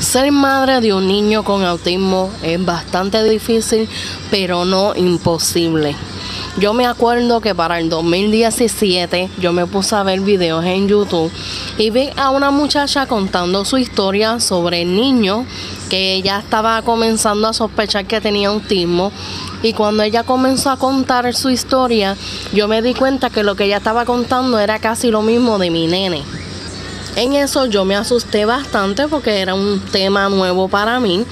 Ser madre de un niño con autismo es bastante difícil, pero no imposible. Yo me acuerdo que para el 2017 yo me puse a ver videos en YouTube y vi a una muchacha contando su historia sobre el niño que ella estaba comenzando a sospechar que tenía autismo y cuando ella comenzó a contar su historia yo me di cuenta que lo que ella estaba contando era casi lo mismo de mi nene. En eso yo me asusté bastante porque era un tema nuevo para mí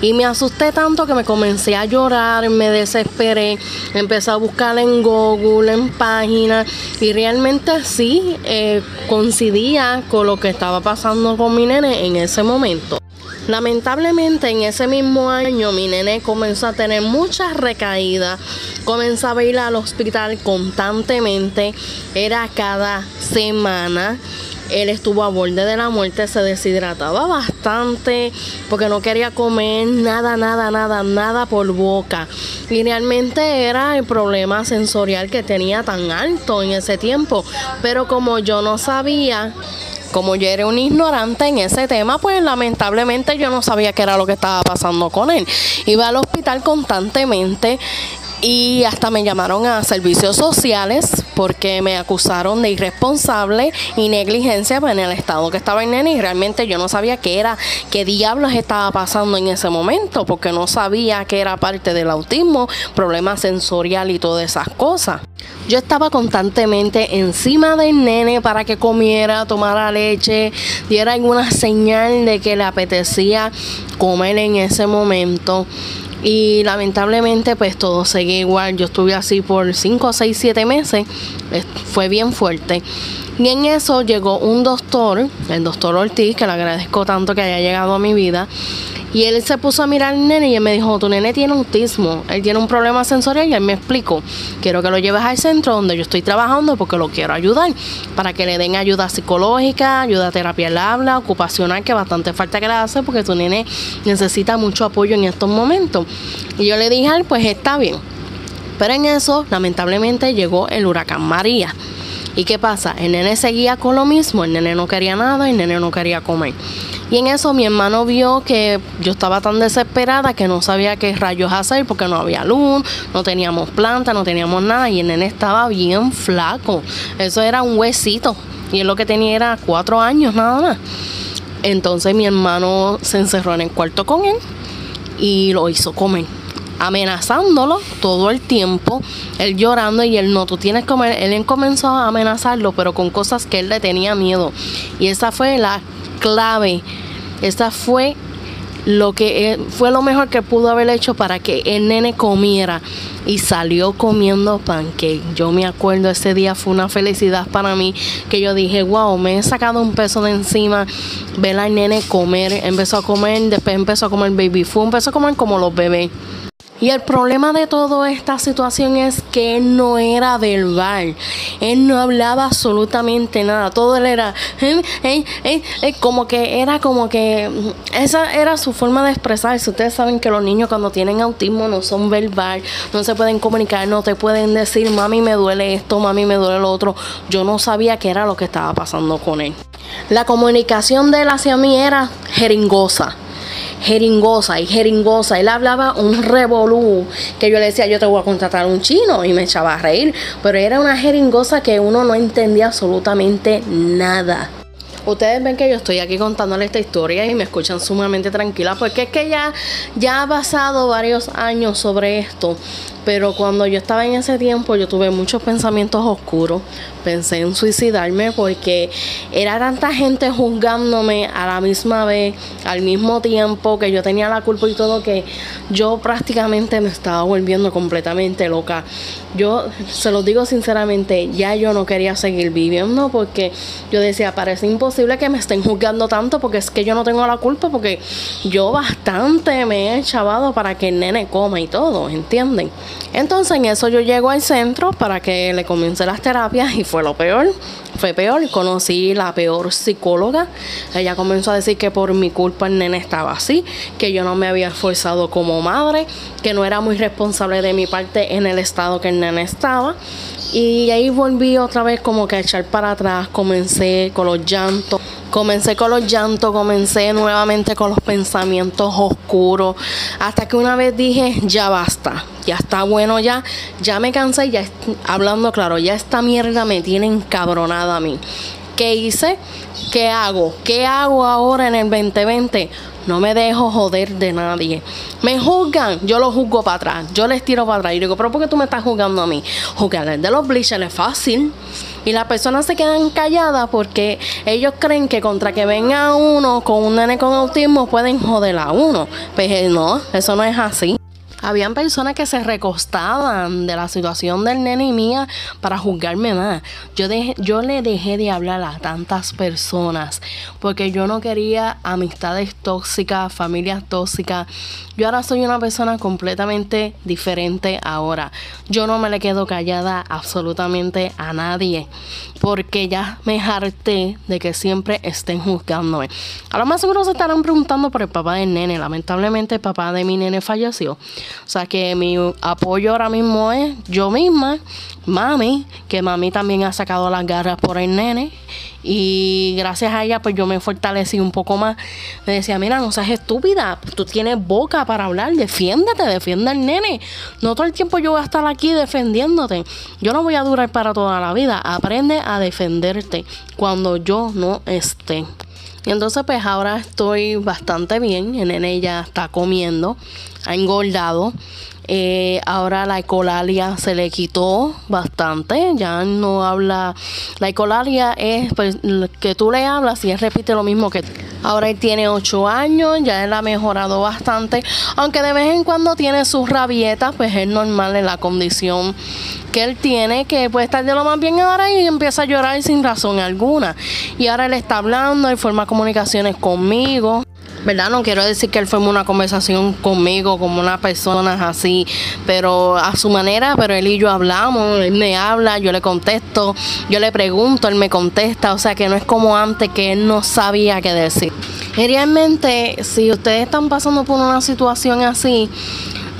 y me asusté tanto que me comencé a llorar, me desesperé, empecé a buscar en Google, en páginas y realmente sí eh, coincidía con lo que estaba pasando con mi nene en ese momento. Lamentablemente en ese mismo año mi nene comenzó a tener muchas recaídas, comenzaba a ir al hospital constantemente, era cada semana él estuvo a borde de la muerte, se deshidrataba bastante porque no quería comer nada, nada, nada, nada por boca. Y realmente era el problema sensorial que tenía tan alto en ese tiempo. Pero como yo no sabía, como yo era un ignorante en ese tema, pues lamentablemente yo no sabía qué era lo que estaba pasando con él. Iba al hospital constantemente y hasta me llamaron a servicios sociales porque me acusaron de irresponsable y negligencia en el estado que estaba el nene y realmente yo no sabía qué era, qué diablos estaba pasando en ese momento porque no sabía que era parte del autismo, problema sensorial y todas esas cosas. Yo estaba constantemente encima del nene para que comiera, tomara leche, diera alguna señal de que le apetecía comer en ese momento y lamentablemente pues todo seguía igual. Yo estuve así por 5, 6, 7 meses, fue bien fuerte. Y en eso llegó un doctor, el doctor Ortiz, que le agradezco tanto que haya llegado a mi vida, y él se puso a mirar al nene y él me dijo, tu nene tiene autismo, él tiene un problema sensorial y él me explicó, quiero que lo lleves al centro donde yo estoy trabajando porque lo quiero ayudar, para que le den ayuda psicológica, ayuda a terapia al habla, ocupacional, que bastante falta que le hace porque tu nene necesita mucho apoyo en estos momentos. Y yo le dije, pues está bien. Pero en eso, lamentablemente, llegó el huracán María. ¿Y qué pasa? El nene seguía con lo mismo, el nene no quería nada, el nene no quería comer. Y en eso mi hermano vio que yo estaba tan desesperada que no sabía qué rayos hacer porque no había luz, no teníamos planta, no teníamos nada y el nene estaba bien flaco. Eso era un huesito y él lo que tenía era cuatro años nada más. Entonces mi hermano se encerró en el cuarto con él y lo hizo comer amenazándolo todo el tiempo, él llorando y él no, tú tienes que comer, él comenzó a amenazarlo, pero con cosas que él le tenía miedo. Y esa fue la clave. Esta fue lo que fue lo mejor que pudo haber hecho para que el nene comiera y salió comiendo pancake. Yo me acuerdo ese día fue una felicidad para mí que yo dije, wow, me he sacado un peso de encima, ver al nene comer, empezó a comer, después empezó a comer baby food, empezó a comer como los bebés. Y el problema de toda esta situación es que él no era verbal. Él no hablaba absolutamente nada. Todo él era como que era como que esa era su forma de expresarse. Ustedes saben que los niños cuando tienen autismo no son verbal, no se pueden comunicar, no te pueden decir, mami me duele esto, mami me duele lo otro. Yo no sabía qué era lo que estaba pasando con él. La comunicación de él hacia mí era jeringosa jeringosa y jeringosa. Él hablaba un revolú que yo le decía, yo te voy a contratar un chino y me echaba a reír, pero era una jeringosa que uno no entendía absolutamente nada. Ustedes ven que yo estoy aquí contándole esta historia y me escuchan sumamente tranquila porque es que ya, ya ha pasado varios años sobre esto pero cuando yo estaba en ese tiempo, yo tuve muchos pensamientos oscuros. Pensé en suicidarme porque era tanta gente juzgándome a la misma vez, al mismo tiempo que yo tenía la culpa y todo, que yo prácticamente me estaba volviendo completamente loca. Yo se los digo sinceramente, ya yo no quería seguir viviendo porque yo decía, parece imposible que me estén juzgando tanto porque es que yo no tengo la culpa porque yo bastante me he echabado para que el nene coma y todo, ¿entienden? Entonces en eso yo llego al centro para que le comience las terapias y fue lo peor, fue peor. Conocí la peor psicóloga. Ella comenzó a decir que por mi culpa el nene estaba así, que yo no me había esforzado como madre, que no era muy responsable de mi parte en el estado que el nene estaba Y ahí volví otra vez como que a echar para atrás, comencé con los llantos, comencé con los llantos, comencé nuevamente con los pensamientos oscuros, hasta que una vez dije, ya basta, ya está bueno ya, ya me cansé, ya hablando claro, ya esta mierda me tiene encabronada a mí. ¿Qué hice? ¿Qué hago? ¿Qué hago ahora en el 2020? No me dejo joder de nadie. Me juzgan, yo lo juzgo para atrás. Yo les tiro para atrás. Y digo, ¿pero por qué tú me estás juzgando a mí? Juzgar de los bleachers es fácil. Y las personas se quedan calladas porque ellos creen que contra que venga uno con un nene con autismo pueden joder a uno. Pues no, eso no es así. Habían personas que se recostaban de la situación del nene y mía para juzgarme más. Yo, yo le dejé de hablar a tantas personas porque yo no quería amistades tóxicas, familias tóxicas. Yo ahora soy una persona completamente diferente ahora. Yo no me le quedo callada absolutamente a nadie porque ya me harté de que siempre estén juzgándome. A lo más seguro se estarán preguntando por el papá del nene. Lamentablemente el papá de mi nene falleció. O sea que mi apoyo ahora mismo es yo misma, mami, que mami también ha sacado las garras por el nene. Y gracias a ella, pues yo me fortalecí un poco más. Me decía, mira, no seas estúpida, tú tienes boca para hablar, defiéndete, defienda al nene. No todo el tiempo yo voy a estar aquí defendiéndote. Yo no voy a durar para toda la vida. Aprende a defenderte cuando yo no esté. Y entonces pues ahora estoy bastante bien, el nene ya está comiendo, ha engordado. Eh, ahora la ecolalia se le quitó bastante, ya no habla. La ecolalia es pues, que tú le hablas y él repite lo mismo que Ahora él tiene 8 años, ya él ha mejorado bastante, aunque de vez en cuando tiene sus rabietas, pues es normal en la condición que él tiene, que puede estar de lo más bien ahora y empieza a llorar sin razón alguna. Y ahora él está hablando, él forma comunicaciones conmigo. ¿Verdad? No quiero decir que él forme una conversación conmigo como una persona así, pero a su manera, pero él y yo hablamos, él me habla, yo le contesto, yo le pregunto, él me contesta, o sea que no es como antes que él no sabía qué decir. Realmente, si ustedes están pasando por una situación así,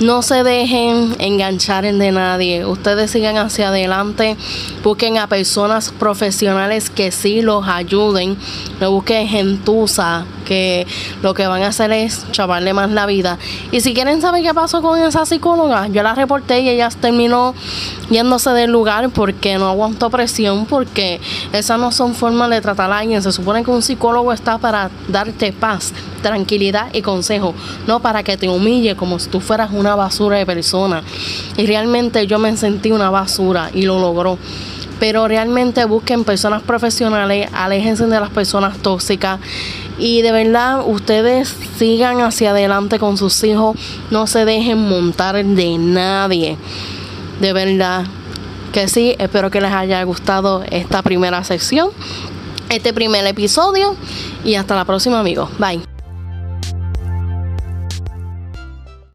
no se dejen enganchar en de nadie. Ustedes sigan hacia adelante. Busquen a personas profesionales que sí los ayuden. No busquen gentuza que lo que van a hacer es chavarle más la vida. Y si quieren saber qué pasó con esa psicóloga, yo la reporté y ella terminó yéndose del lugar porque no aguantó presión, porque esas no son formas de tratar a alguien. Se supone que un psicólogo está para darte paz, tranquilidad y consejo, no para que te humille como si tú fueras una basura de persona. Y realmente yo me sentí una basura y lo logró. Pero realmente busquen personas profesionales, aléjense de las personas tóxicas y de verdad ustedes sigan hacia adelante con sus hijos, no se dejen montar de nadie. De verdad que sí, espero que les haya gustado esta primera sección, este primer episodio y hasta la próxima amigos. Bye.